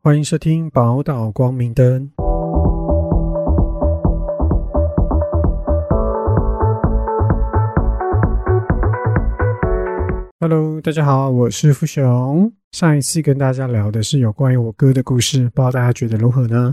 欢迎收听宝岛光明灯。Hello，大家好，我是富雄。上一次跟大家聊的是有关于我哥的故事，不知道大家觉得如何呢？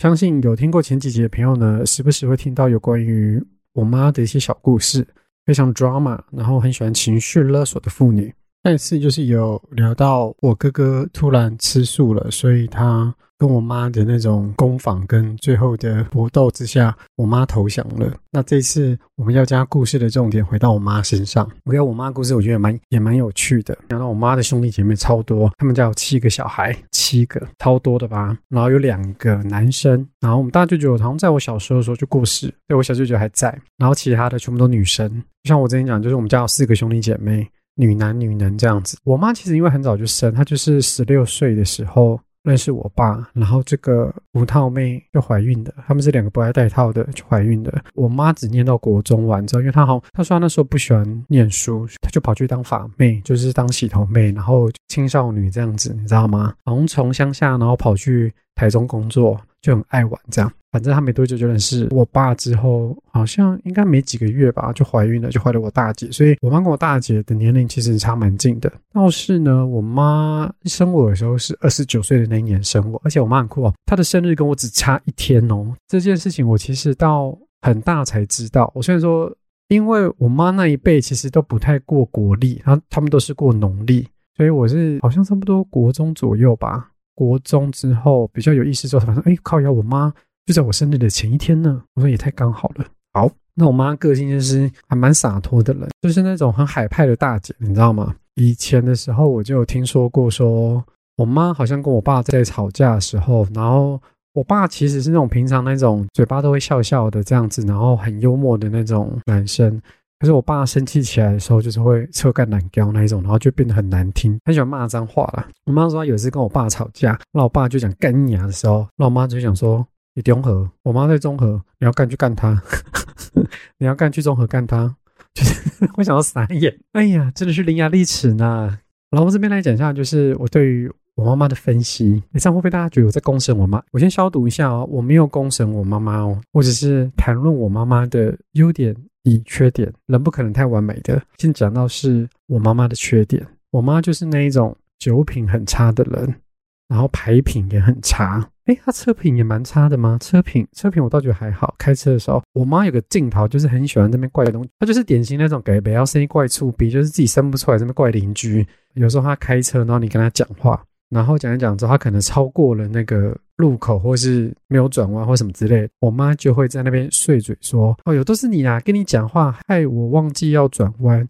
相信有听过前几集的朋友呢，时不时会听到有关于我妈的一些小故事，非常 drama，然后很喜欢情绪勒索的妇女。上一次就是有聊到我哥哥突然吃素了，所以他跟我妈的那种攻防跟最后的搏斗之下，我妈投降了。那这次我们要将故事的重点回到我妈身上。我讲我妈故事，我觉得蛮也蛮有趣的。讲到我妈的兄弟姐妹超多，他们家有七个小孩，七个超多的吧？然后有两个男生，然后我们大舅舅好像在我小时候的时候就过世，对我小舅舅还在，然后其他的全部都女生。像我之前讲，就是我们家有四个兄弟姐妹。女男女能这样子，我妈其实因为很早就生，她就是十六岁的时候认识我爸，然后这个无套妹就怀孕的，他们是两个不爱戴套的就怀孕的。我妈只念到国中完之后，因为她好，她说她那时候不喜欢念书，她就跑去当法妹，就是当洗头妹，然后青少女这样子，你知道吗？好像从乡下然后跑去台中工作，就很爱玩这样。反正她没多久就认识我爸，之后好像应该没几个月吧，就怀孕了，就怀了我大姐。所以我妈跟我大姐的年龄其实差蛮近的。倒是呢，我妈生我的时候是二十九岁的那一年生我，而且我妈很酷哦，她的生日跟我只差一天哦。这件事情我其实到很大才知道。我虽然说，因为我妈那一辈其实都不太过国历，然后他们都是过农历，所以我是好像差不多国中左右吧。国中之后比较有意思之后，反正哎靠，要我妈。就在我生日的前一天呢，我说也太刚好了。好，那我妈个性就是还蛮洒脱的人，就是那种很海派的大姐，你知道吗？以前的时候我就有听说过，说我妈好像跟我爸在吵架的时候，然后我爸其实是那种平常那种嘴巴都会笑笑的这样子，然后很幽默的那种男生。可是我爸生气起来的时候，就是会侧干懒胶那一种，然后就变得很难听，很喜欢骂脏话啦。我妈说有一次跟我爸吵架，那我爸就讲干你啊的时候，那我妈就想说。你中和，我妈在中和，你要干去干他，你要干去中和干他，就是 我想要傻眼，哎呀，真的是伶牙俐齿呢。然后这边来讲一下，就是我对于我妈妈的分析，这样会不会大家觉得我在公审我妈？我先消毒一下哦，我没有公审我妈妈哦，我只是谈论我妈妈的优点与缺点，人不可能太完美的。先讲到是我妈妈的缺点，我妈就是那一种酒品很差的人。然后牌品也很差，哎，他车品也蛮差的吗？车品车品我倒觉得还好。开车的时候，我妈有个镜头，就是很喜欢这边怪的东西，她就是典型那种给不要声音怪触鼻，就是自己生不出来这边怪邻居。有时候她开车，然后你跟她讲话，然后讲一讲之后，她可能超过了那个路口，或是没有转弯或什么之类，我妈就会在那边碎嘴说：“哦哟，都是你啊，跟你讲话害我忘记要转弯，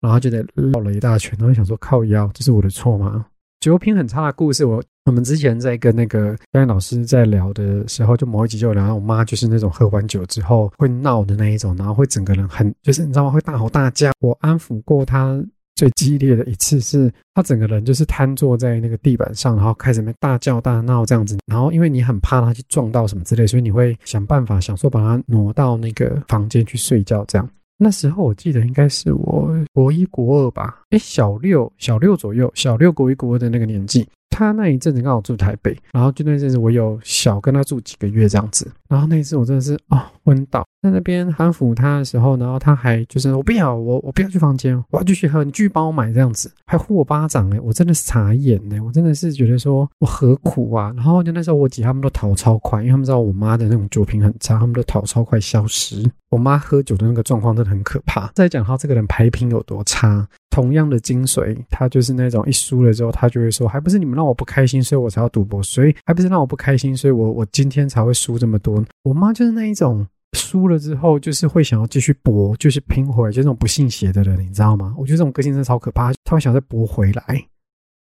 然后就得绕了一大圈。”然后想说靠腰，这是我的错吗？酒品很差的故事，我。我们之前在跟那个表演老师在聊的时候，就某一集就聊到，我妈就是那种喝完酒之后会闹的那一种，然后会整个人很，就是你知道吗？会大吼大叫。我安抚过她最激烈的一次是，她整个人就是瘫坐在那个地板上，然后开始那大叫大闹这样子。然后因为你很怕她去撞到什么之类，所以你会想办法想说把她挪到那个房间去睡觉这样。那时候我记得应该是我国一国二吧，诶，小六小六左右，小六国一国二的那个年纪。他那一阵子刚好住台北，然后就那阵子我有小跟他住几个月这样子，然后那一次我真的是啊昏倒在那边安抚他的时候，然后他还就是我不要我我不要去房间，我要继续喝，你继续帮我买这样子，还呼我巴掌哎，我真的是傻眼哎，我真的是觉得说我何苦啊？然后就那时候我姐他们都逃超快，因为他们知道我妈的那种酒品很差，他们都逃超快消失。我妈喝酒的那个状况真的很可怕。再讲他这个人牌品有多差。同样的精髓，他就是那种一输了之后，他就会说，还不是你们让我不开心，所以我才要赌博，所以还不是让我不开心，所以我我今天才会输这么多。我妈就是那一种输了之后，就是会想要继续搏，就是拼回来，就那种不信邪的人，你知道吗？我觉得这种个性真的超可怕，他会想再搏回来。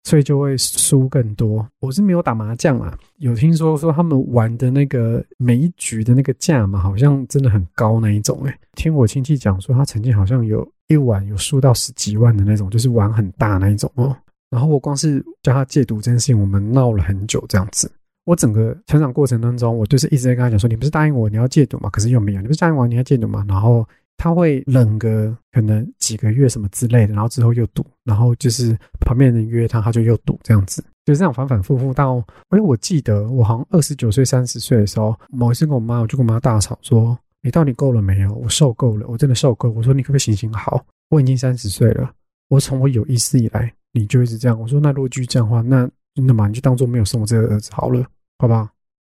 所以就会输更多。我是没有打麻将啊，有听说说他们玩的那个每一局的那个价嘛，好像真的很高那一种。诶听我亲戚讲说，他曾经好像有一晚有输到十几万的那种，就是玩很大那一种哦。然后我光是叫他戒赌这件事情，我们闹了很久这样子。我整个成长过程当中，我就是一直在跟他讲说，你不是答应我你要戒赌嘛？可是又没有，你不是答应我你要戒赌嘛？然后。他会冷个可能几个月什么之类的，然后之后又赌，然后就是旁边人约他，他就又赌这样子。就这样反反复复到，哎，我记得我好像二十九岁、三十岁的时候，某一次跟我妈，我就跟我妈大吵说：“你到底够了没有？我受够了，我真的受够。”我说：“你可不可以行行好？我已经三十岁了，我从我有意识以来，你就一直这样。”我说：“那如果继续这样的话，那那嘛你就当做没有生我这个儿子好了，好不好？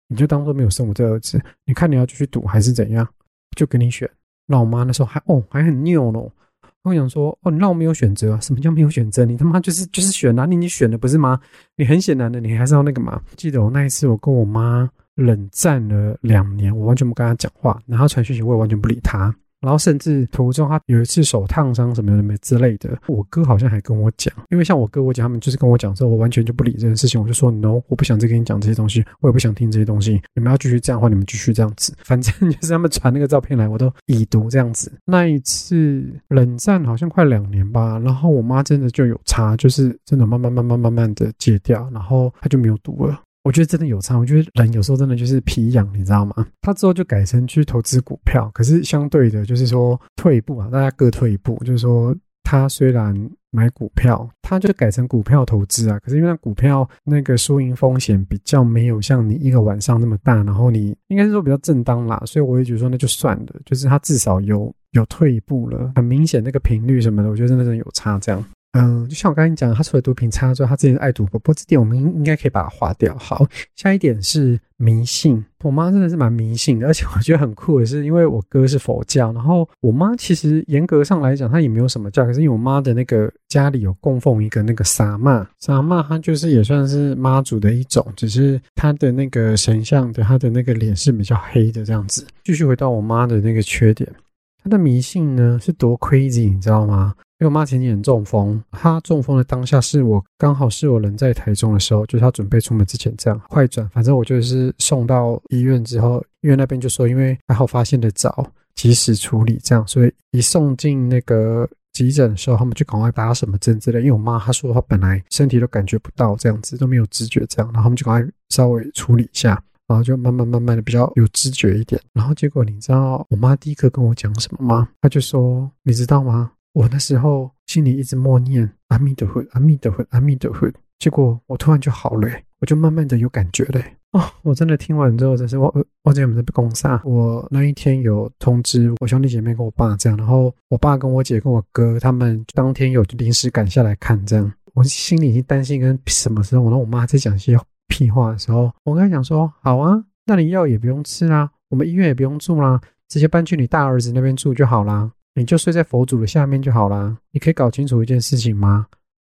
你就当做没有生我这个儿子。你看你要继续赌还是怎样？就给你选。”那我妈那时候还哦还很拗呢。我想说，哦，你让我没有选择，什么叫没有选择？你他妈就是就是选哪里你选的不是吗？你很显然的，你还是要那个嘛。记得我那一次，我跟我妈冷战了两年，我完全不跟她讲话，然后传讯息，我也完全不理她。然后甚至途中他有一次手烫伤什么什么之类的，我哥好像还跟我讲，因为像我哥我讲他们就是跟我讲之后，我完全就不理这件事情，我就说 no，我不想再跟你讲这些东西，我也不想听这些东西。你们要继续这样的话，你们继续这样子，反正就是他们传那个照片来，我都已读这样子。那一次冷战好像快两年吧，然后我妈真的就有差，就是真的慢慢慢慢慢慢的戒掉，然后她就没有读了。我觉得真的有差，我觉得人有时候真的就是皮痒，你知道吗？他之后就改成去投资股票，可是相对的，就是说退一步啊，大家各退一步。就是说，他虽然买股票，他就改成股票投资啊，可是因为那股票那个输赢风险比较没有像你一个晚上那么大，然后你应该是说比较正当啦，所以我也觉得说那就算了，就是他至少有有退一步了，很明显那个频率什么的，我觉得真的是有差这样。嗯，就像我刚才讲，他除了毒品差之外，他之前爱赌博，不过这点我们应应该可以把它划掉。好，下一点是迷信。我妈真的是蛮迷信的，而且我觉得很酷的是，因为我哥是佛教，然后我妈其实严格上来讲，她也没有什么教，可是因为我妈的那个家里有供奉一个那个萨玛，萨玛她就是也算是妈祖的一种，只是她的那个神像的她的那个脸是比较黑的这样子。继续回到我妈的那个缺点，她的迷信呢是多 crazy，你知道吗？因为我妈前几年中风，她中风的当下是我刚好是我人在台中的时候，就是她准备出门之前这样快转，反正我就是送到医院之后，医院那边就说因为还好发现的早，及时处理这样，所以一送进那个急诊的时候，他们就赶快打什么针之类。因为我妈她说她本来身体都感觉不到这样子，都没有知觉这样，然后他们就赶快稍微处理一下，然后就慢慢慢慢的比较有知觉一点。然后结果你知道我妈第一个跟我讲什么吗？她就说你知道吗？我那时候心里一直默念阿弥陀佛，阿弥陀佛，阿弥陀佛。结果我突然就好了，我就慢慢的有感觉了。哦，我真的听完之后，真是我忘记我们在公煞。我那一天有通知我兄弟姐妹跟我爸这样，然后我爸跟我姐跟我哥他们当天有临时赶下来看这样。我心里已经担心跟什么时候，我让我妈在讲些屁话的时候，我跟她讲说：好啊，那你药也不用吃啦，我们医院也不用住啦，直接搬去你大儿子那边住就好啦。你就睡在佛祖的下面就好啦。你可以搞清楚一件事情吗？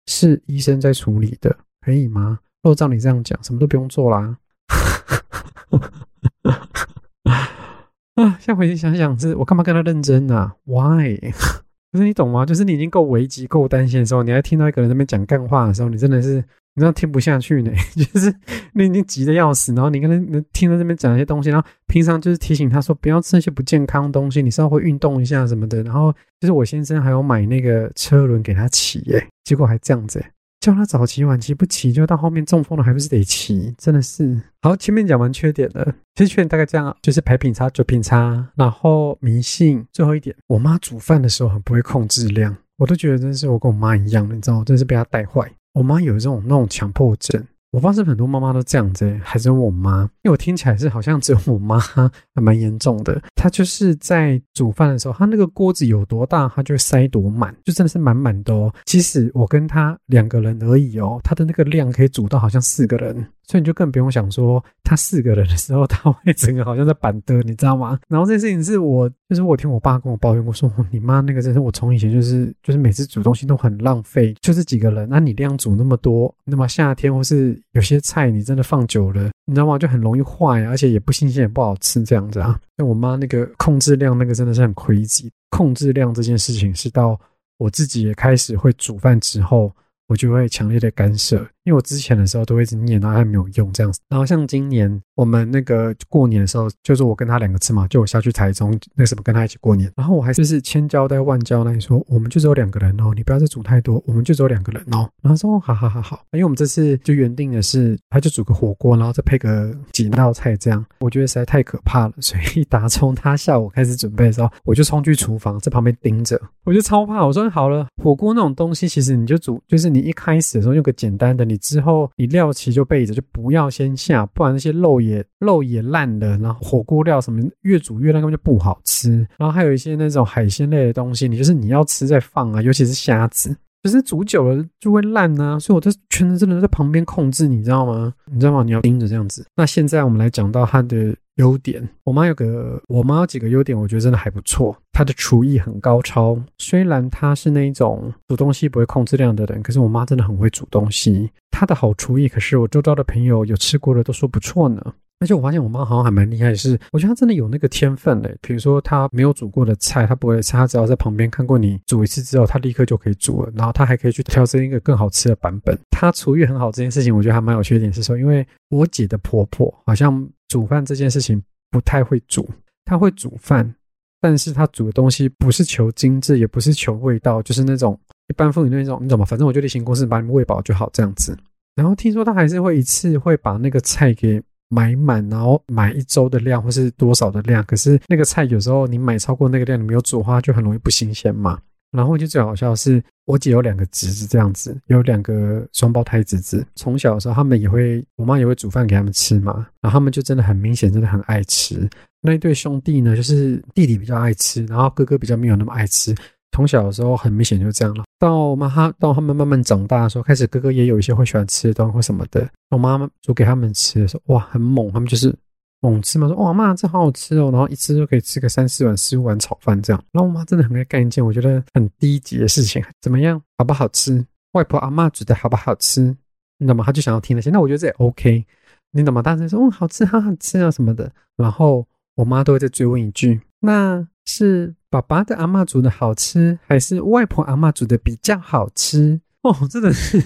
是医生在处理的，可以吗？若照你这样讲，什么都不用做啦。啊，现在回去想想，是我干嘛跟他认真啊？Why？可是你懂吗？就是你已经够危急、够担心的时候，你还听到一个人那边讲干话的时候，你真的是。你知道听不下去呢，就是你已经急得要死，然后你跟他听到这边讲一些东西，然后平常就是提醒他说不要吃那些不健康东西，你稍微运动一下什么的。然后就是我先生还有买那个车轮给他骑，耶，结果还这样子，叫他早骑晚骑不骑，就到后面中风了还不是得骑，真的是。好，前面讲完缺点了，其实缺点大概这样，就是牌品差、酒品差，然后迷信。最后一点，我妈煮饭的时候很不会控制量，我都觉得真是我跟我妈一样的，你知道，真是被她带坏。我妈有这种那种强迫症，我发现很多妈妈都这样子，还是我妈，因为我听起来是好像只有我妈还蛮严重的。她就是在煮饭的时候，她那个锅子有多大，她就塞多满，就真的是满满的哦。即使我跟她两个人而已哦，她的那个量可以煮到好像四个人。所以你就更不用想说他四个人的时候，他会整个好像在板凳，你知道吗？然后这件事情是我，就是我听我爸跟我抱怨过，说你妈那个真是我从以前就是就是每次煮东西都很浪费，就是几个人，那你量煮那么多，那么夏天或是有些菜你真的放久了，你知道吗？就很容易坏，而且也不新鲜也不好吃这样子啊。那我妈那个控制量那个真的是很亏己，控制量这件事情是到我自己也开始会煮饭之后，我就会强烈的干涉。因为我之前的时候都会一直念，然后还没有用这样子。然后像今年我们那个过年的时候，就是我跟他两个吃嘛，就我下去台中那什么跟他一起过年。然后我还是是千交代万交代说，我们就只有两个人哦，你不要再煮太多，我们就只有两个人哦。然后说好好好好，因为我们这次就原定的是，他就煮个火锅，然后再配个几道菜这样。我觉得实在太可怕了，所以打从他下午开始准备的时候，我就冲去厨房在旁边盯着，我就超怕。我说好了，火锅那种东西，其实你就煮，就是你一开始的时候用个简单的。你之后你料齐就备着，就不要先下，不然那些肉也肉也烂了，然后火锅料什么越煮越烂，根本就不好吃。然后还有一些那种海鲜类的东西，你就是你要吃再放啊，尤其是虾子。可是煮久了就会烂呐，所以我在全程真的在旁边控制，你知道吗？你知道吗？你要盯着这样子。那现在我们来讲到它的优点。我妈有个，我妈有几个优点，我觉得真的还不错。她的厨艺很高超，虽然她是那一种煮东西不会控制量的人，可是我妈真的很会煮东西。她的好厨艺，可是我周遭的朋友有吃过的都说不错呢。而且我发现我妈好像还蛮厉害，是我觉得她真的有那个天分嘞。比如说她没有煮过的菜，她不会吃，她只要在旁边看过你煮一次之后，她立刻就可以煮了。然后她还可以去调整一个更好吃的版本。她厨艺很好这件事情，我觉得还蛮有缺点是说，因为我姐的婆婆好像煮饭这件事情不太会煮，她会煮饭，但是她煮的东西不是求精致，也不是求味道，就是那种一般妇女那种，你懂吗？反正我就例行公事把你们喂饱就好这样子。然后听说她还是会一次会把那个菜给。买满，然后买一周的量或是多少的量，可是那个菜有时候你买超过那个量，你没有煮的话，就很容易不新鲜嘛。然后就最好笑的是，我姐有两个侄子这样子，有两个双胞胎侄子，从小的时候他们也会，我妈也会煮饭给他们吃嘛。然后他们就真的很明显，真的很爱吃。那一对兄弟呢，就是弟弟比较爱吃，然后哥哥比较没有那么爱吃。从小的时候很明显就这样了。到妈他到他们慢慢长大的时候，开始哥哥也有一些会喜欢吃的东西或什么的。我妈妈煮给他们吃的时候，哇，很猛，他们就是猛吃嘛，说哇妈这好好吃哦，然后一吃就可以吃个三四碗、四五碗炒饭这样。然后我妈真的很爱干一件我觉得很低级的事情，怎么样，好不好吃？外婆阿妈煮的好不好吃？你懂吗？他就想要听那些，那我觉得这也 OK，你懂吗？大声说嗯好吃，好好吃啊什么的。然后我妈都会再追问一句，那。是爸爸的阿妈煮的好吃，还是外婆阿妈煮的比较好吃？哦，真的是，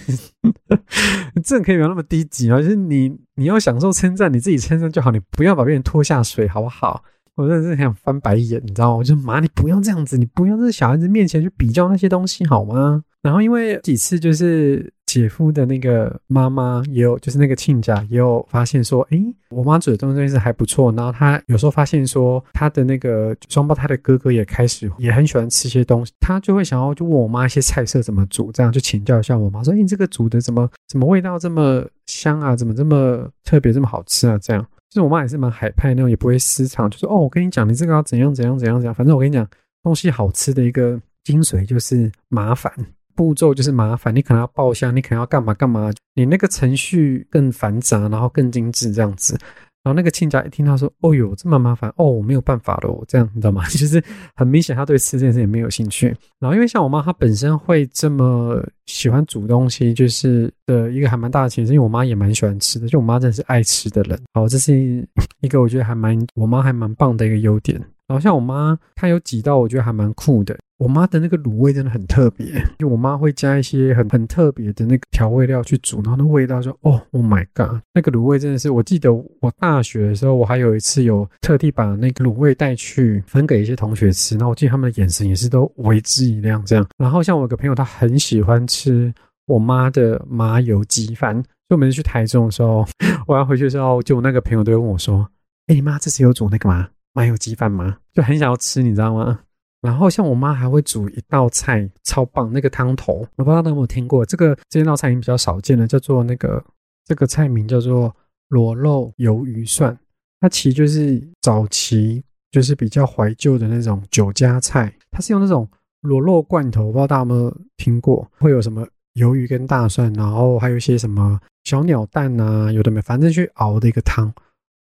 这可以不要那么低级啊！就是你，你要享受称赞，你自己称赞就好，你不要把别人拖下水，好不好？我真的是很想翻白眼，你知道吗？我就妈，你不要这样子，你不要在小孩子面前去比较那些东西，好吗？然后因为几次就是姐夫的那个妈妈也有，就是那个亲家也有发现说，诶，我妈煮的东西是还不错。然后他有时候发现说，他的那个双胞胎的哥哥也开始也很喜欢吃些东西，他就会想要就问我妈一些菜色怎么煮，这样就请教一下我妈说，诶，这个煮的怎么怎么味道这么香啊？怎么这么特别这么好吃啊？这样，就是我妈也是蛮海派那种，也不会私藏，就说哦，我跟你讲，你这个要怎样怎样怎样怎样，反正我跟你讲，东西好吃的一个精髓就是麻烦。步骤就是麻烦，你可能要报箱，你可能要干嘛干嘛，你那个程序更繁杂，然后更精致这样子。然后那个亲家一听他说：“哦哟，这么麻烦哦，我没有办法了。”这样你知道吗？就是很明显他对吃这件事也没有兴趣。然后因为像我妈，她本身会这么喜欢煮东西，就是的一个还蛮大的其实因为我妈也蛮喜欢吃的，就我妈真的是爱吃的人。好，这是一个我觉得还蛮我妈还蛮棒的一个优点。然后像我妈，她有几道我觉得还蛮酷的。我妈的那个卤味真的很特别，就我妈会加一些很很特别的那个调味料去煮，然后那味道就哦，Oh my god，那个卤味真的是，我记得我大学的时候，我还有一次有特地把那个卤味带去分给一些同学吃，然后我记得他们的眼神也是都为之一亮这样。然后像我有个朋友，他很喜欢吃我妈的麻油鸡饭，所以我们去台中的时候，我要回去的时候，就我那个朋友都会问我说：“哎，你妈这次有煮那个吗？麻油鸡饭吗？”就很想要吃，你知道吗？然后像我妈还会煮一道菜，超棒，那个汤头，我不知道大家有没有听过。这个这道菜已经比较少见了，叫做那个这个菜名叫做螺肉鱿鱼蒜。它其实就是早期就是比较怀旧的那种酒家菜。它是用那种螺肉罐头，不知道大家有没有听过？会有什么鱿鱼跟大蒜，然后还有一些什么小鸟蛋啊，有的没，反正去熬的一个汤。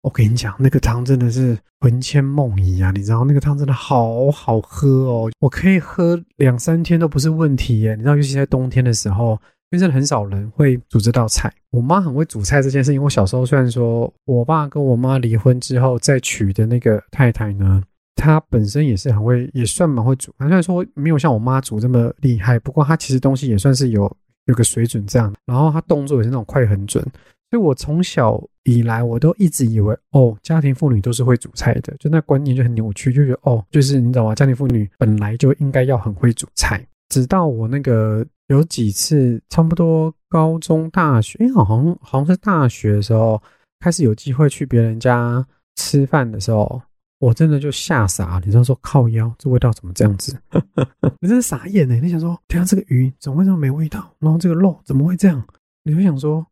我跟你讲，那个汤真的是魂牵梦萦啊！你知道那个汤真的好好喝哦，我可以喝两三天都不是问题耶。你知道，尤其在冬天的时候，因为真的很少人会煮这道菜。我妈很会煮菜这件事情，我小时候虽然说我爸跟我妈离婚之后再娶的那个太太呢，她本身也是很会，也算蛮会煮。虽然说没有像我妈煮这么厉害，不过她其实东西也算是有有个水准这样。然后她动作也是那种快很准。所以我从小以来，我都一直以为，哦，家庭妇女都是会煮菜的，就那观念就很扭曲，就觉得，哦，就是你知道吗？家庭妇女本来就应该要很会煮菜。直到我那个有几次，差不多高中、大学，哎，好像好像是大学的时候，开始有机会去别人家吃饭的时候，我真的就吓傻。你知道说靠腰，这味道怎么这样子？你真的傻眼呢！你想说，天啊，这个鱼怎么会这么没味道？然后这个肉怎么会这样？你会想说，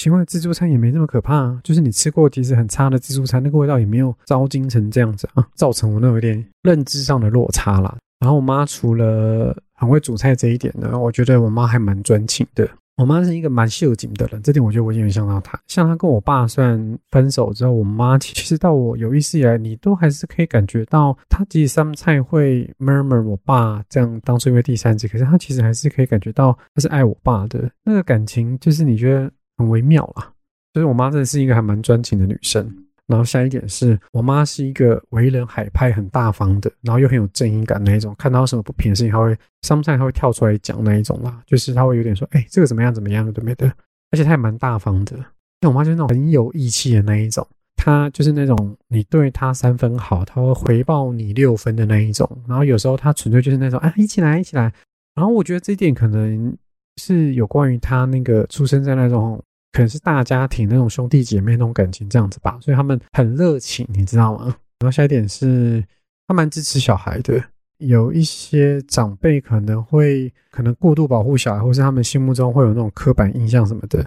奇怪，自助餐也没那么可怕，就是你吃过其实很差的自助餐，那个味道也没有糟精成这样子啊，造成我那有点认知上的落差啦。然后我妈除了很会煮菜这一点呢，我觉得我妈还蛮专情的。我妈是一个蛮秀景的人，这点我觉得我有点像到她。像她跟我爸算分手之后，我妈其实到我有意识以来，你都还是可以感觉到，她即使三菜会 murmur 我爸这样当初因为第三者，可是她其实还是可以感觉到她是爱我爸的那个感情，就是你觉得很微妙啦。就是我妈真的是一个还蛮专情的女生。然后下一点是我妈是一个为人海派、很大方的，然后又很有正义感那一种。看到什么不平的事情，她会 sometimes 会跳出来讲那一种啦。就是她会有点说：“哎，这个怎么样？怎么样？对不对。”而且她也蛮大方的。那我妈就是那种很有义气的那一种。她就是那种你对她三分好，她会回报你六分的那一种。然后有时候她纯粹就是那种：“哎，一起来，一起来。”然后我觉得这一点可能是有关于她那个出生在那种。可能是大家庭那种兄弟姐妹那种感情这样子吧，所以他们很热情，你知道吗？然后下一点是，他蛮支持小孩的。有一些长辈可能会可能过度保护小孩，或是他们心目中会有那种刻板印象什么的。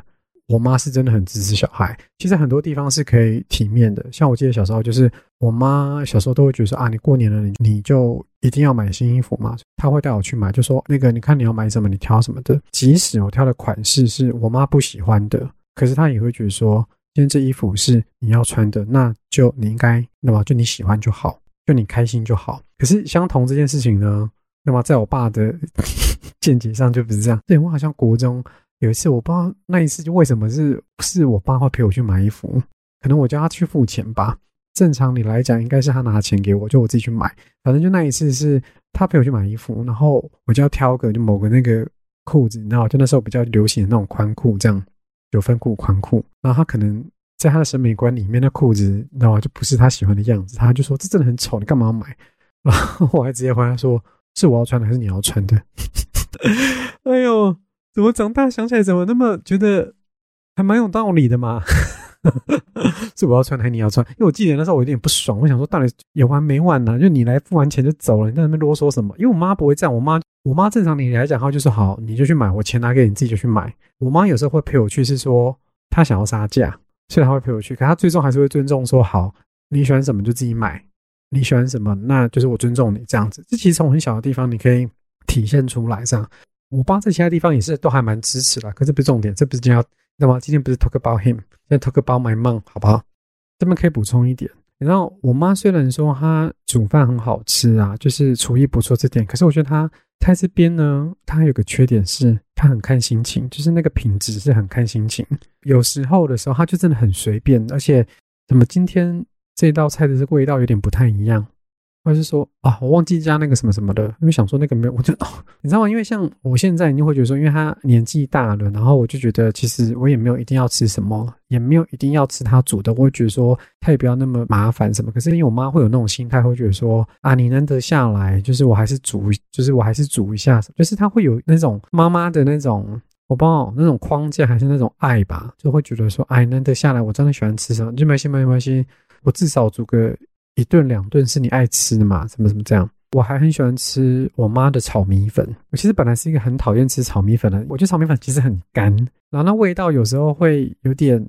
我妈是真的很支持小孩，其实很多地方是可以体面的。像我记得小时候，就是我妈小时候都会觉得说啊，你过年了，你你就一定要买新衣服嘛。她会带我去买，就说那个你看你要买什么，你挑什么的。即使我挑的款式是我妈不喜欢的，可是她也会觉得说，今天这衣服是你要穿的，那就你应该，那么就你喜欢就好，就你开心就好。可是相同这件事情呢，那么在我爸的 见解上就不是这样。对我好像国中。有一次我不知道那一次就为什么是是我爸会陪我去买衣服，可能我叫他去付钱吧。正常你来讲应该是他拿钱给我，就我自己去买。反正就那一次是他陪我去买衣服，然后我就要挑个就某个那个裤子，你知道，就那时候比较流行的那种宽裤，这样九分裤宽裤。然后他可能在他的审美观里面，那裤子你知道就不是他喜欢的样子，他就说这真的很丑，你干嘛要买？然后我还直接回答说，是我要穿的还是你要穿的？哎呦！怎么长大想起来怎么那么觉得还蛮有道理的嘛？是我要穿还是你要穿？因为我记得那时候我有点不爽，我想说到底有完没完呢？就你来付完钱就走了，你在那边啰嗦什么？因为我妈不会这样，我妈我妈正常你来讲话就是好，你就去买，我钱拿给你自己就去买。我妈有时候会陪我去，是说她想要杀价，所以她会陪我去。可她最终还是会尊重说好，你喜欢什么就自己买，你喜欢什么那就是我尊重你这样子。这其实从很小的地方你可以体现出来这样。我爸在其他地方也是都还蛮支持的，可是不是重点，这不是今天要，那么今天不是 talk about him，现在 talk about my mom，好不好？这边可以补充一点，然后我妈虽然说她煮饭很好吃啊，就是厨艺不错这点，可是我觉得她在这边呢，她有个缺点是她很看心情，就是那个品质是很看心情，有时候的时候她就真的很随便，而且怎么今天这道菜的这味道有点不太一样。或是说啊，我忘记加那个什么什么的，因为想说那个没有，我就 你知道吗？因为像我现在，你会觉得说，因为他年纪大了，然后我就觉得其实我也没有一定要吃什么，也没有一定要吃他煮的，我会觉得说他也不要那么麻烦什么。可是因为我妈会有那种心态，会觉得说啊，你难得下来，就是我还是煮，就是我还是煮一下，就是他会有那种妈妈的那种，我不知道那种框架还是那种爱吧，就会觉得说，哎，难得下来，我真的喜欢吃什么，就没关系，没关系，我至少煮个。一顿两顿是你爱吃的嘛？什么什么这样？我还很喜欢吃我妈的炒米粉。我其实本来是一个很讨厌吃炒米粉的，我觉得炒米粉其实很干，然后那味道有时候会有点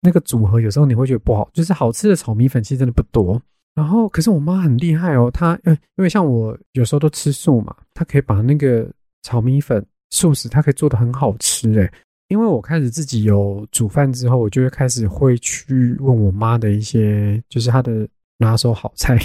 那个组合，有时候你会觉得不好。就是好吃的炒米粉其实真的不多。然后可是我妈很厉害哦，她，因为像我有时候都吃素嘛，她可以把那个炒米粉素食，她可以做的很好吃诶。因为我开始自己有煮饭之后，我就会开始会去问我妈的一些，就是她的。拿手好菜，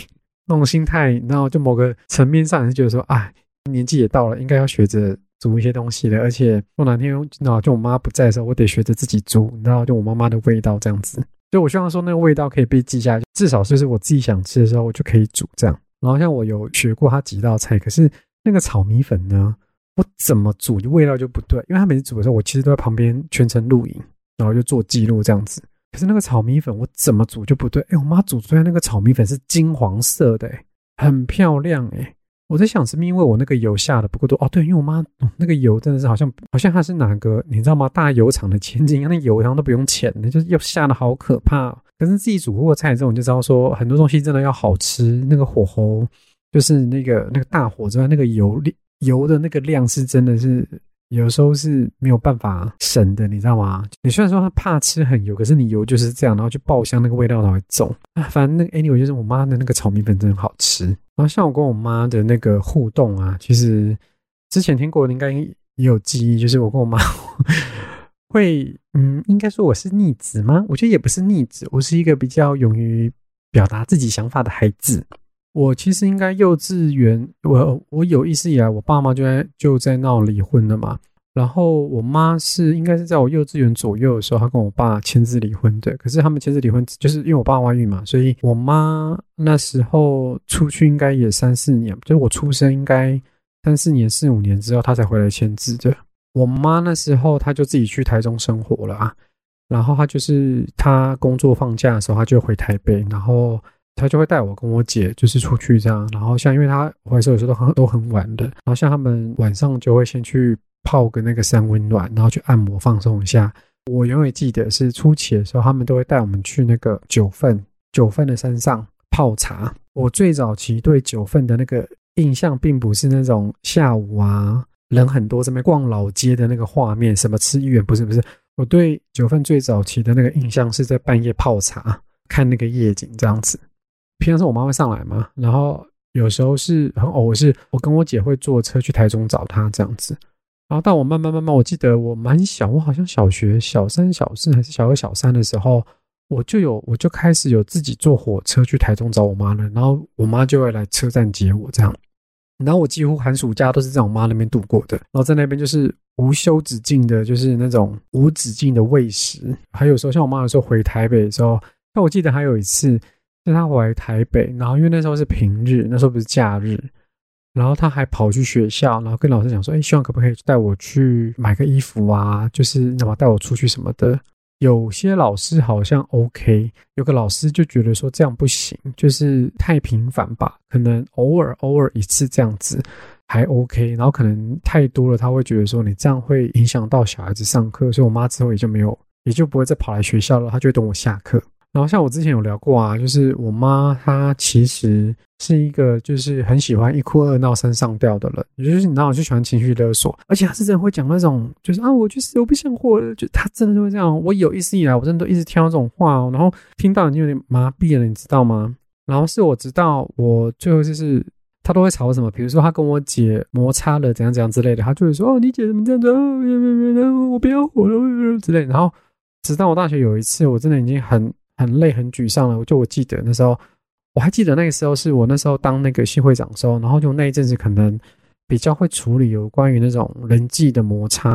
那种心态，然后就某个层面上是觉得说，啊，年纪也到了，应该要学着煮一些东西了。而且过哪天，那就我妈不在的时候，我得学着自己煮，然后就我妈妈的味道这样子。就我希望说那个味道可以被记下来，至少就是我自己想吃的时候，我就可以煮这样。然后像我有学过他几道菜，可是那个炒米粉呢，我怎么煮就味道就不对，因为他每次煮的时候，我其实都在旁边全程录影，然后就做记录这样子。可是那个炒米粉我怎么煮就不对，哎，我妈煮出来那个炒米粉是金黄色的，很漂亮，哎，我在想是不是因为我那个油下的不够多哦？对，因为我妈那个油真的是好像好像她是哪个你知道吗？大油厂的千金，那油好像都不用钱的，就是又下的好可怕。可是自己煮过菜之后，你就知道说很多东西真的要好吃，那个火候就是那个那个大火之外，那个油油的那个量是真的是有时候是没有办法省的，你知道吗？你虽然说他怕吃很油，可是你油就是这样，然后去爆香，那个味道才会重啊。反正那个 anyway 就是我妈的那个炒米粉真的好吃。然后像我跟我妈的那个互动啊，其实之前听过的应该也有记忆，就是我跟我妈 会，嗯，应该说我是逆子吗？我觉得也不是逆子，我是一个比较勇于表达自己想法的孩子。我其实应该幼稚园，我我有意识以来，我爸妈就在就在闹离婚了嘛。然后我妈是应该是在我幼稚园左右的时候，她跟我爸签字离婚的。可是他们签字离婚，就是因为我爸外遇嘛，所以我妈那时候出去应该也三四年，就是我出生应该三四年、四五年之后，她才回来签字的。我妈那时候她就自己去台中生活了啊，然后她就是她工作放假的时候，她就回台北，然后。他就会带我跟我姐就是出去这样，然后像因为他怀时有时候都很都很晚的，然后像他们晚上就会先去泡个那个三温暖，然后去按摩放松一下。我永远记得是初期的时候，他们都会带我们去那个九份九份的山上泡茶。我最早期对九份的那个印象，并不是那种下午啊人很多这边逛老街的那个画面，什么吃一元不是不是。我对九份最早期的那个印象是在半夜泡茶，看那个夜景这样子。平常是我妈会上来嘛，然后有时候是很偶，是我跟我姐会坐车去台中找她这样子。然后到我慢慢慢慢，我记得我蛮小，我好像小学小三、小四还是小二、小三的时候，我就有我就开始有自己坐火车去台中找我妈了。然后我妈就会来车站接我这样。然后我几乎寒暑假都是在我妈那边度过的。然后在那边就是无休止境的，就是那种无止境的喂食。还有时候像我妈有时候回台北的时候，那我记得还有一次。是他回台北，然后因为那时候是平日，那时候不是假日，然后他还跑去学校，然后跟老师讲说：“哎，希望可不可以带我去买个衣服啊？就是那么带我出去什么的。”有些老师好像 OK，有个老师就觉得说这样不行，就是太频繁吧，可能偶尔偶尔一次这样子还 OK，然后可能太多了，他会觉得说你这样会影响到小孩子上课，所以我妈之后也就没有，也就不会再跑来学校了，她就等我下课。然后像我之前有聊过啊，就是我妈她其实是一个就是很喜欢一哭二闹三上吊的人，也就是你知道，我就喜欢情绪勒索，而且她是真的会讲那种就是啊，我去死，我不想活了，就她真的就会这样。我有意识以来，我真的都一直听到这种话哦，然后听到已经有点麻痹了，你知道吗？然后是我知道，我最后就是她都会吵什么，比如说她跟我姐摩擦了怎样怎样之类的，她就会说哦，你姐怎么这样子啊？我不要活了之类。然后直到我大学有一次，我真的已经很。很累很沮丧了，我就我记得那时候，我还记得那个时候是我那时候当那个系会长的时候，然后就那一阵子可能比较会处理有关于那种人际的摩擦、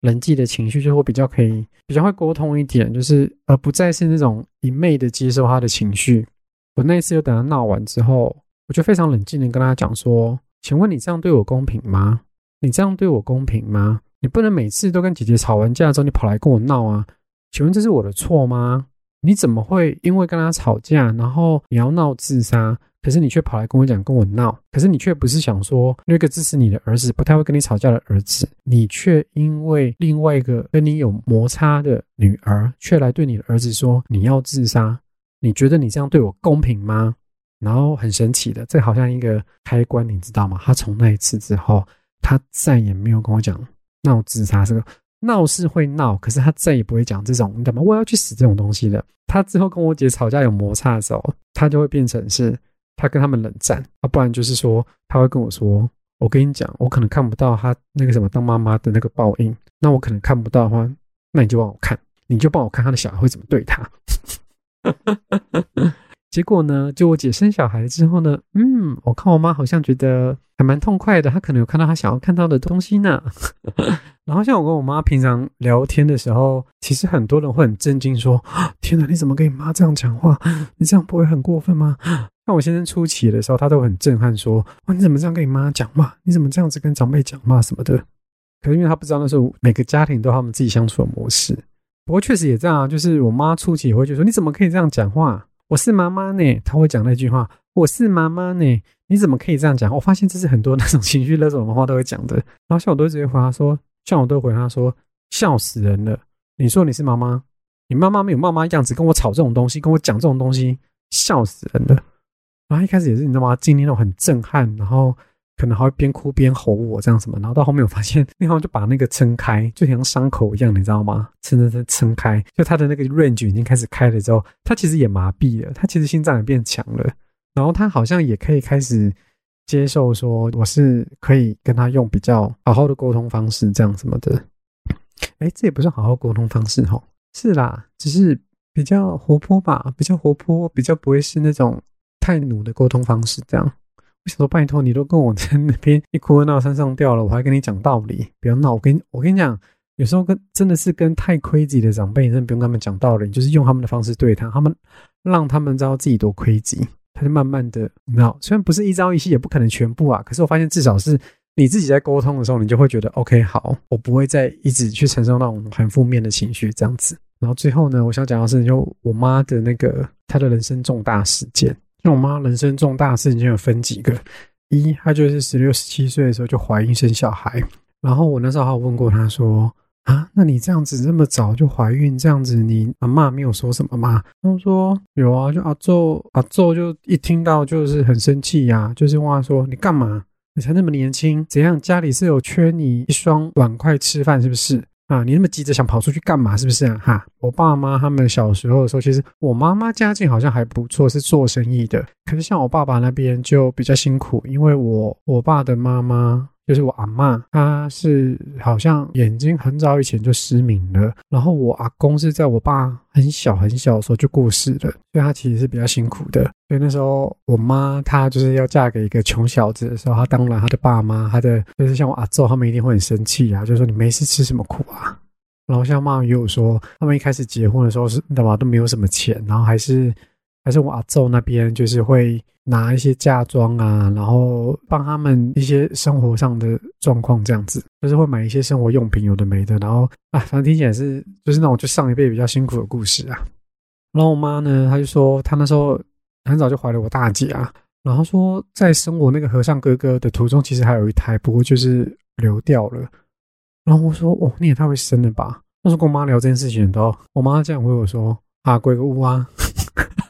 人际的情绪，就会比较可以比较会沟通一点，就是而不再是那种一昧的接受他的情绪。我那一次又等他闹完之后，我就非常冷静的跟他讲说：“请问你这样对我公平吗？你这样对我公平吗？你不能每次都跟姐姐吵完架之后，你跑来跟我闹啊？请问这是我的错吗？”你怎么会因为跟他吵架，然后你要闹自杀？可是你却跑来跟我讲跟我闹，可是你却不是想说那个支持你的儿子不太会跟你吵架的儿子，你却因为另外一个跟你有摩擦的女儿，却来对你的儿子说你要自杀？你觉得你这样对我公平吗？然后很神奇的，这好像一个开关，你知道吗？他从那一次之后，他再也没有跟我讲闹自杀这个。闹是会闹，可是他再也不会讲这种你懂吗？我要去死这种东西的。他之后跟我姐吵架有摩擦的时候，他就会变成是他跟他们冷战啊，不然就是说他会跟我说：“我跟你讲，我可能看不到他那个什么当妈妈的那个报应。那我可能看不到的话，那你就帮我看，你就帮我看他的小孩会怎么对他。”结果呢，就我姐生小孩之后呢，嗯，我看我妈好像觉得还蛮痛快的，她可能有看到她想要看到的东西呢。然后像我跟我妈平常聊天的时候，其实很多人会很震惊，说：“ 天哪，你怎么跟你妈这样讲话？你这样不会很过分吗？” 那我先生初期的时候，他都很震撼，说：“哇，你怎么这样跟你妈讲话？你怎么这样子跟长辈讲话什么的？”可是因为他不知道那时候每个家庭都有他们自己相处的模式。不过确实也这样，就是我妈初期也会就说：“你怎么可以这样讲话？我是妈妈呢。”他会讲那句话：“我是妈妈呢，你怎么可以这样讲？”我发现这是很多那种情绪勒索的话都会讲的。然后像我都直接回答说。像我都回他说笑死人了。你说你是妈妈，你妈妈没有妈妈样子，跟我吵这种东西，跟我讲这种东西，笑死人了。然后一开始也是你知道吗？经历那种很震撼，然后可能还会边哭边吼我这样什么，然后到后面我发现那方就把那个撑开，就像伤口一样，你知道吗？撑撑撑撑开，就他的那个 range 已经开始开了之后，他其实也麻痹了，他其实心脏也变强了，然后他好像也可以开始接受说我是可以跟他用比较好好的沟通方式这样什么的。哎，这也不是好好沟通方式吼，是啦，只是比较活泼吧，比较活泼，比较不会是那种太努的沟通方式这样。我想说，拜托你都跟我在那边一哭二闹三上吊了，我还跟你讲道理，不要闹。我跟我跟你讲，有时候跟真的是跟太亏己的长辈，你真的不用跟他们讲道理，就是用他们的方式对他，他们让他们知道自己多亏己他就慢慢的，你知道，虽然不是一朝一夕，也不可能全部啊，可是我发现至少是你自己在沟通的时候，你就会觉得 OK，好，我不会再一直去承受那种很负面的情绪这样子。然后最后呢，我想讲的是，就我妈的那个她的人生重大事件。那我妈人生重大事情有分几个，一她就是十六十七岁的时候就怀孕生小孩，然后我那时候还有问过她说啊，那你这样子这么早就怀孕，这样子你阿妈没有说什么吗？她说有啊，就阿昼阿昼就一听到就是很生气呀，就是问他说你干嘛？你才那么年轻，怎样家里是有缺你一双碗筷吃饭是不是？啊，你那么急着想跑出去干嘛？是不是啊？哈，我爸妈他们小时候的时候，其实我妈妈家境好像还不错，是做生意的。可是像我爸爸那边就比较辛苦，因为我我爸的妈妈。就是我阿妈，她是好像眼睛很早以前就失明了，然后我阿公是在我爸很小很小的时候就过世了，所以他其实是比较辛苦的。所以那时候我妈她就是要嫁给一个穷小子的时候，她当然她的爸妈，她的就是像我阿祖他们一定会很生气啊，就说你没事吃什么苦啊。然后像妈妈也有说，他们一开始结婚的时候是干嘛都没有什么钱，然后还是。还是我阿昼那边就是会拿一些嫁妆啊，然后帮他们一些生活上的状况这样子，就是会买一些生活用品，有的没的。然后啊，反正听起来是就是那种就上一辈比较辛苦的故事啊。然后我妈呢，她就说她那时候很早就怀了我大姐啊，然后说在生我那个和尚哥哥的途中，其实还有一胎，不过就是流掉了。然后我说哦，你也太会生了吧？那时候跟我妈聊这件事情的时候，我妈这样回我说啊，鬼个屋啊。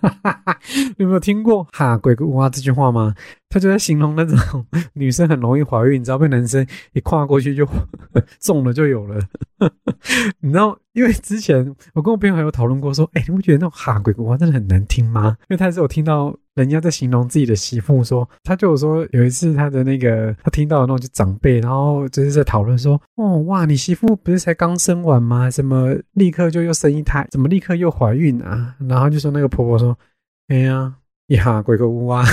你有没有听过“哈鬼个乌鸦”这句话吗？他就在形容那种女生很容易怀孕，你知道被男生一跨过去就 中了就有了。你知道，因为之前我跟我朋友还有讨论过，说，哎，你不觉得那种“哈鬼个乌鸦”真的很难听吗？因为他是有听到人家在形容自己的媳妇，说他就有说有一次他的那个他听到的那种就长辈，然后就是在讨论说，哦哇，你媳妇不是才刚生完吗？怎么立刻就又生一胎？怎么立刻又怀孕啊？然后就说那个婆婆说，哎呀，一哈鬼个乌啊。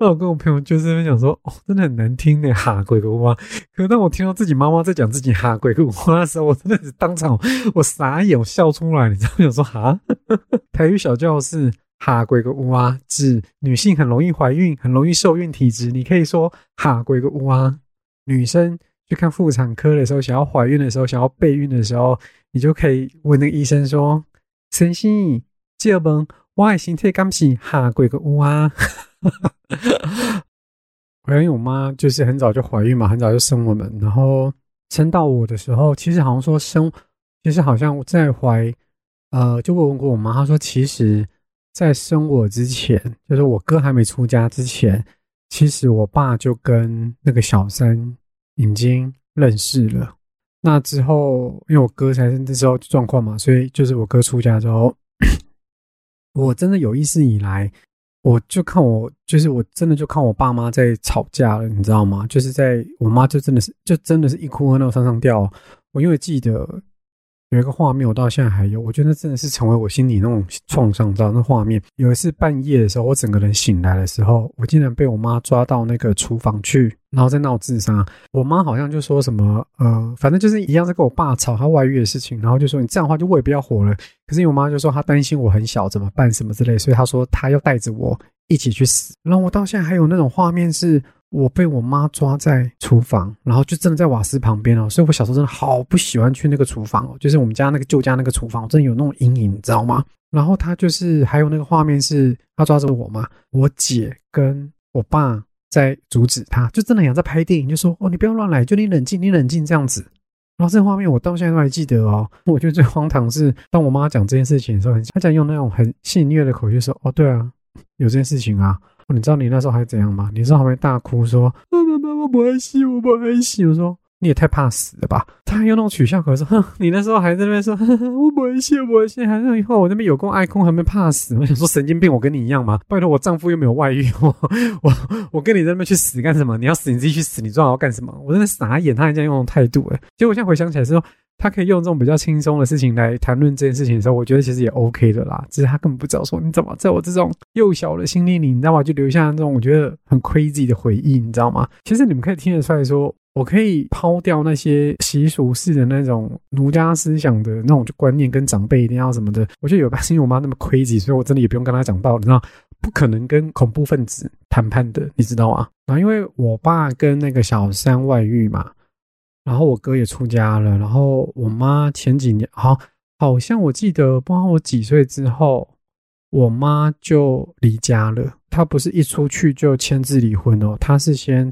那我跟我朋友就是在讲说，哦，真的很难听呢，哈鬼个蛙。可当我听到自己妈妈在讲自己哈鬼个蛙的时候，我真的是当场我傻眼，我笑出来。你知道我想说哈？台语小教室哈鬼个蛙，指女性很容易怀孕、很容易受孕体质。你可以说哈鬼个蛙。女生去看妇产科的时候，想要怀孕的时候，想要备孕的时候，你就可以问那个医生说：“先生，这问我的身体敢是哈鬼个蛙？” 因为我妈就是很早就怀孕嘛，很早就生我们，然后生到我的时候，其实好像说生，其实好像在怀，呃，就问过我妈，她说其实，在生我之前，就是我哥还没出家之前，其实我爸就跟那个小三已经认识了。那之后，因为我哥才是那时候状况嘛，所以就是我哥出家之后，我真的有意识以来。我就看我，就是我真的就看我爸妈在吵架了，你知道吗？就是在我妈就真的是，就真的是一哭二闹三上吊。我因为记得有一个画面，我到现在还有，我觉得那真的是成为我心里那种创伤。知道那画面，有一次半夜的时候，我整个人醒来的时候，我竟然被我妈抓到那个厨房去。然后在闹自杀，我妈好像就说什么，呃，反正就是一样在跟我爸吵他外遇的事情，然后就说你这样的话就我也不要活了。可是我妈就说她担心我很小怎么办什么之类，所以她说她要带着我一起去死。然后我到现在还有那种画面，是我被我妈抓在厨房，然后就真的在瓦斯旁边哦。所以我小时候真的好不喜欢去那个厨房哦，就是我们家那个旧家那个厨房，我真的有那种阴影，你知道吗？然后他就是还有那个画面是他抓着我嘛，我姐跟我爸。在阻止他，就真的想在拍电影，就说：“哦，你不要乱来，就你冷静，你冷静这样子。”然后这画面我到现在都还记得哦。我觉得最荒唐是，当我妈讲这件事情的时候，她讲用那种很戏谑的口气说：“哦，对啊，有这件事情啊。”你知道你那时候还怎样吗？你知道还会大哭说妈妈妈我不爱洗，我不爱洗。我说你也太怕死了吧？他还用那种取笑口说，哼，你那时候还在那边说我不爱死，我不爱死，还是以后我那边有空爱空，还没怕死。我想说神经病，我跟你一样吗？拜托，我丈夫又没有外遇，我 我我跟你在那边去死干什么？你要死你自己去死，你撞我干什么？我真的傻眼，他还这样用态度，哎，结果我现在回想起来是说。他可以用这种比较轻松的事情来谈论这件事情的时候，我觉得其实也 OK 的啦。只是他根本不知道说你怎么在我这种幼小的心灵里，你知道吗？就留下那种我觉得很 crazy 的回忆，你知道吗？其实你们可以听得出来说，我可以抛掉那些习俗式的那种儒家思想的那种观念，跟长辈一定要什么的。我觉得有半是因为我妈那么 crazy，所以我真的也不用跟她讲道理，那，不可能跟恐怖分子谈判的，你知道吗？然后因为我爸跟那个小三外遇嘛。然后我哥也出家了，然后我妈前几年好，好像我记得，不知道我几岁之后，我妈就离家了。她不是一出去就签字离婚哦，她是先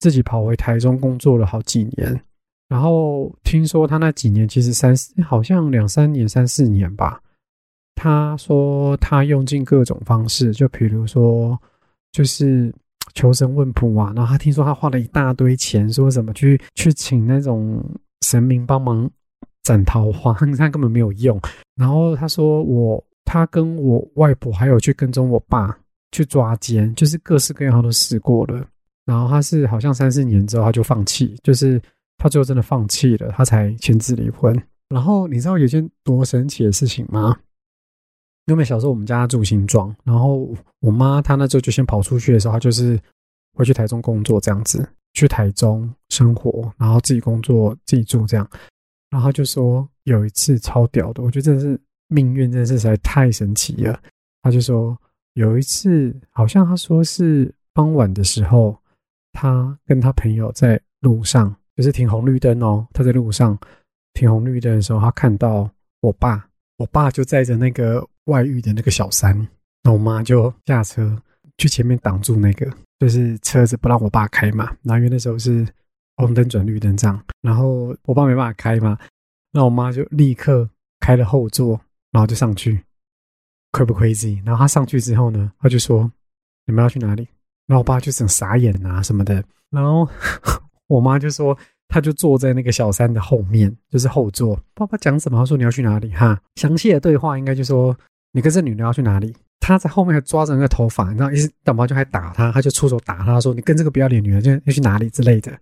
自己跑回台中工作了好几年。然后听说他那几年其实三四，好像两三年、三四年吧。他说他用尽各种方式，就比如说就是。求神问卜啊，然后他听说他花了一大堆钱，说什么去去请那种神明帮忙斩桃花，他根本没有用。然后他说我他跟我外婆还有去跟踪我爸去抓奸，就是各式各样他都试过了。然后他是好像三四年之后他就放弃，就是他最后真的放弃了，他才签字离婚。然后你知道有件多神奇的事情吗？因为小时候我们家住新庄，然后我妈她那时候就先跑出去的时候，她就是回去台中工作这样子，去台中生活，然后自己工作自己住这样。然后就说有一次超屌的，我觉得真的是命运，真的是实在太神奇了。他就说有一次，好像他说是傍晚的时候，他跟他朋友在路上，就是停红绿灯哦，他在路上停红绿灯的时候，他看到我爸，我爸就载着那个。外遇的那个小三，那我妈就下车去前面挡住那个，就是车子不让我爸开嘛。然后因为那时候是红灯转绿灯这样，然后我爸没办法开嘛，那我妈就立刻开了后座，然后就上去，亏不亏自己？然后他上去之后呢，他就说：“你们要去哪里？”然后我爸就整傻眼啊什么的。然后 我妈就说。他就坐在那个小三的后面，就是后座。爸爸讲什么？他说：“你要去哪里？”哈，详细的对话应该就说。你跟这女的要去哪里？他在后面还抓着那个头发，你知道，意思干嘛就还打他，他就出手打他，说你跟这个不要脸女人就要去哪里之类的。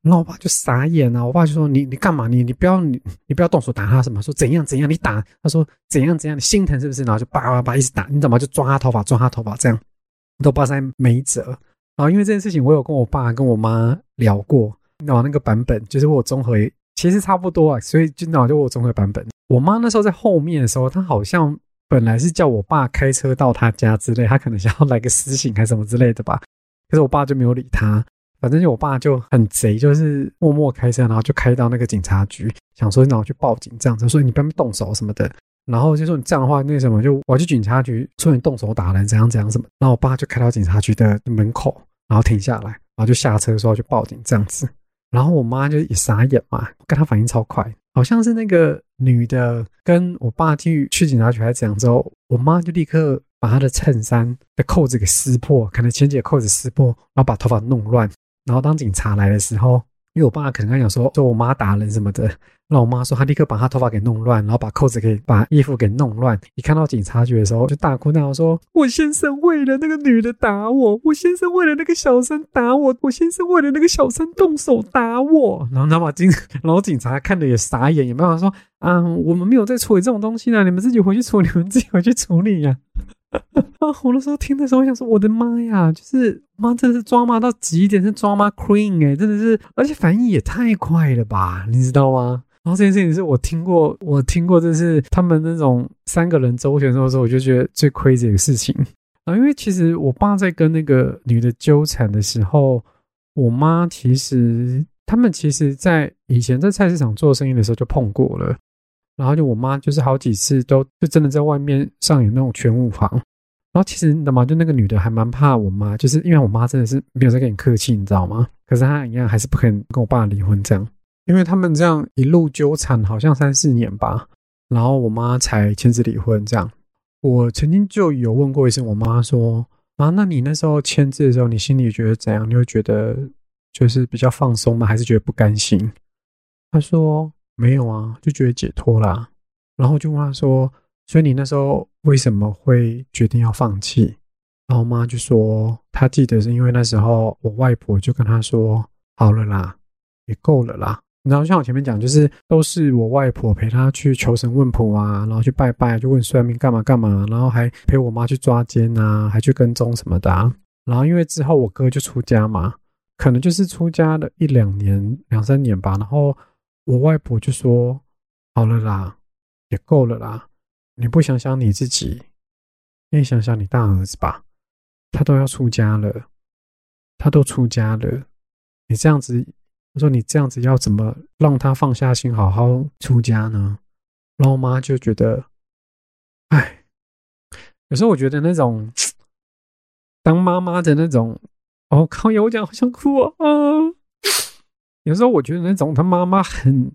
然后我爸就傻眼了，我爸就说你你干嘛？你你不要你你不要动手打他什么？说怎样怎样？你打他说怎样怎样？你心疼是不是？然后就叭叭叭一直打，你怎么就抓他头发抓他头发这样？都爸在没辙。然后因为这件事情，我有跟我爸跟我妈聊过，然后那个版本就是我综合其实差不多啊，所以就那就我综合版本。我妈那时候在后面的时候，她好像。本来是叫我爸开车到她家之类，她可能想要来个私信还是什么之类的吧。可是我爸就没有理她，反正就我爸就很贼，就是默默开车，然后就开到那个警察局，想说让我去报警这样子，说你不要动手什么的。然后就说你这样的话，那什么就我去警察局说你动手打人，怎样怎样什么。然后我爸就开到警察局的门口，然后停下来，然后就下车说要去报警这样子。然后我妈就也傻眼嘛，跟她反应超快。好像是那个女的跟我爸去去警察局还是怎样之后，我妈就立刻把她的衬衫的扣子给撕破，可能前几个扣子撕破，然后把头发弄乱。然后当警察来的时候。因为我爸可能刚讲说，说我妈打人什么的，那我妈说她立刻把她头发给弄乱，然后把扣子给把衣服给弄乱。一看到警察局的时候，就大哭大闹说：“我先生为了那个女的打我，我先生为了那个小三打我，我先生为了那个小三动手打我。”然后他把警，然后警察看的也傻眼，也没办法说：“啊，我们没有在处理这种东西呢，你们自己回去处理，你们自己回去处理呀。”啊！我那时候听的时候，我想说：“我的妈呀，就是妈，真的是抓妈到极点，是抓妈 queen 哎，真的是，而且反应也太快了吧，你知道吗？”然后这件事情是我听过，我听过，这是他们那种三个人周旋的时候，我就觉得最 crazy 的事情啊。因为其实我爸在跟那个女的纠缠的时候，我妈其实他们其实在以前在菜市场做生意的时候就碰过了。然后就我妈就是好几次都就真的在外面上演那种全武行，然后其实你知道吗？就那个女的还蛮怕我妈，就是因为我妈真的是没有在跟你客气，你知道吗？可是她一样还是不肯跟我爸离婚这样，因为他们这样一路纠缠好像三四年吧，然后我妈才签字离婚这样。我曾经就有问过一次我妈说，然后那你那时候签字的时候，你心里觉得怎样？你会觉得就是比较放松吗？还是觉得不甘心？她说没有啊，就觉得解脱啦。然后就问她说，所以你那时候为什么会决定要放弃？然后我妈就说，她记得是因为那时候我外婆就跟她说，好了啦，也够了啦。然后像我前面讲，就是都是我外婆陪她去求神问卜啊，然后去拜拜，就问算命干嘛干嘛，然后还陪我妈去抓奸啊，还去跟踪什么的。啊然后因为之后我哥就出家嘛，可能就是出家了一两年、两三年吧。然后我外婆就说，好了啦，也够了啦，你不想想你自己，你想想你大儿子吧。他都要出家了，他都出家了，你这样子，说你这样子要怎么让他放下心，好好出家呢？然后我妈就觉得，哎，有时候我觉得那种 当妈妈的那种，哦靠呀，我讲好想哭啊！有时候我觉得那种他妈妈很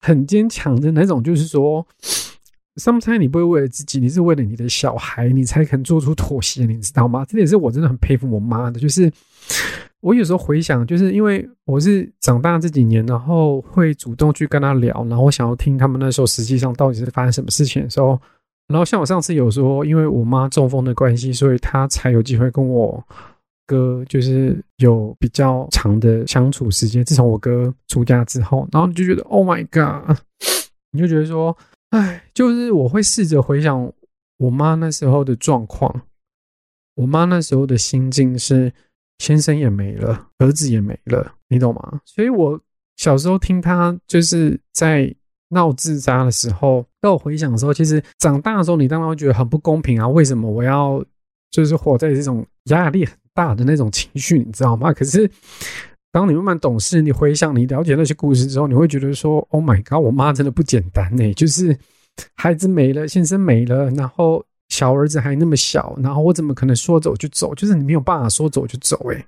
很坚强的那种，就是说。Sometimes 你不会为了自己，你是为了你的小孩，你才肯做出妥协，你知道吗？这也是我真的很佩服我妈的。就是我有时候回想，就是因为我是长大这几年，然后会主动去跟他聊，然后我想要听他们那时候实际上到底是发生什么事情的时候。然后像我上次有说，因为我妈中风的关系，所以她才有机会跟我哥就是有比较长的相处时间。自从我哥出家之后，然后你就觉得 Oh my God，你就觉得说。哎，就是我会试着回想我妈那时候的状况，我妈那时候的心境是先生也没了，儿子也没了，你懂吗？所以我小时候听他就是在闹自杀的时候，当我回想的时候，其实长大的时候，你当然会觉得很不公平啊！为什么我要就是活在这种压力很大的那种情绪，你知道吗？可是。当你慢慢懂事，你回想、你了解那些故事之后，你会觉得说：“Oh my god，我妈真的不简单呢！就是孩子没了，先生没了，然后小儿子还那么小，然后我怎么可能说走就走？就是你没有办法说走就走诶。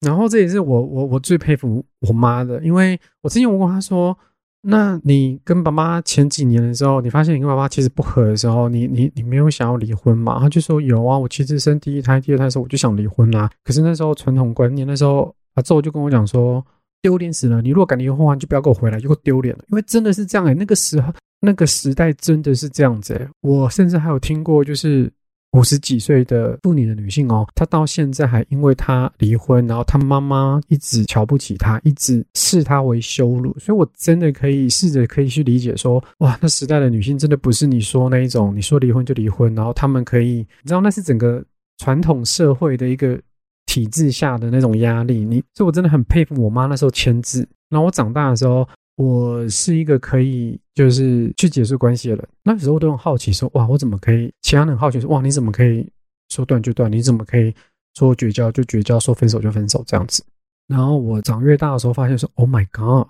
然后这也是我我我最佩服我妈的，因为我之前问过她说：“那你跟爸妈前几年的时候，你发现你跟爸妈其实不合的时候，你你你没有想要离婚吗？”她就说：“有啊，我其实生第一胎、第二胎的时候我就想离婚啦。可是那时候传统观念，那时候。”他之后就跟我讲说，丢脸死了！你如果敢离婚的话，就不要给我回来，就够丢脸了。因为真的是这样哎，那个时候那个时代真的是这样子。我甚至还有听过，就是五十几岁的妇女的女性哦，她到现在还因为她离婚，然后她妈妈一直瞧不起她，一直视她为羞辱。所以我真的可以试着可以去理解说，哇，那时代的女性真的不是你说那一种，你说离婚就离婚，然后她们可以，你知道那是整个传统社会的一个。体制下的那种压力，你所以我真的很佩服我妈那时候签字。然后我长大的时候，我是一个可以就是去结束关系的人。那时候都很好奇，说哇，我怎么可以？其他人很好奇说哇，你怎么可以说断就断？你怎么可以说绝交就绝交？说分手就分手这样子？然后我长越大的时候，发现说 Oh my God，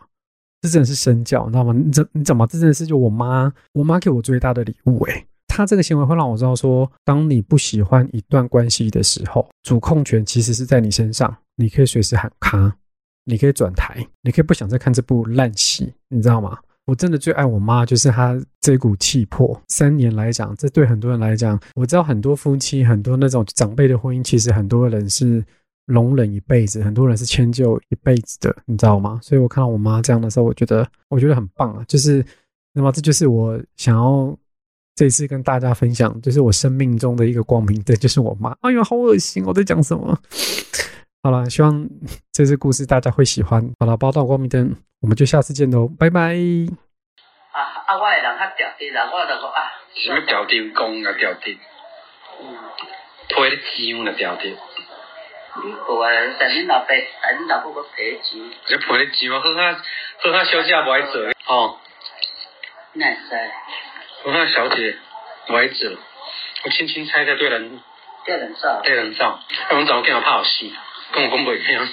这真的是身教，你知道吗？你怎你怎么这真的是就我妈，我妈给我最大的礼物诶。他这个行为会让我知道，说当你不喜欢一段关系的时候，主控权其实是在你身上，你可以随时喊卡，你可以转台，你可以不想再看这部烂戏，你知道吗？我真的最爱我妈，就是她这股气魄。三年来讲，这对很多人来讲，我知道很多夫妻，很多那种长辈的婚姻，其实很多人是容忍一辈子，很多人是迁就一辈子的，你知道吗？所以我看到我妈这样的时候，我觉得我觉得很棒啊，就是那么这就是我想要。这次跟大家分享，就是我生命中的一个光明灯，就是我妈。哎呦，好恶心！我在讲什么？好了，希望 这次故事大家会喜欢。好了，报道光明灯，我们就下次见喽，拜拜。啊啊！我的人较掉地啦，我就讲啊，什么掉地讲啊掉地，嗯，推的姜啊掉地。你无啊？老爸，但你老婆个赔钱。你赔的姜，好下好下小姐不爱做哦。那是。我看小姐，我一直，我轻轻猜猜对人，对人照，对人照，我们怎么跟我拍好戏，跟我公婆一样。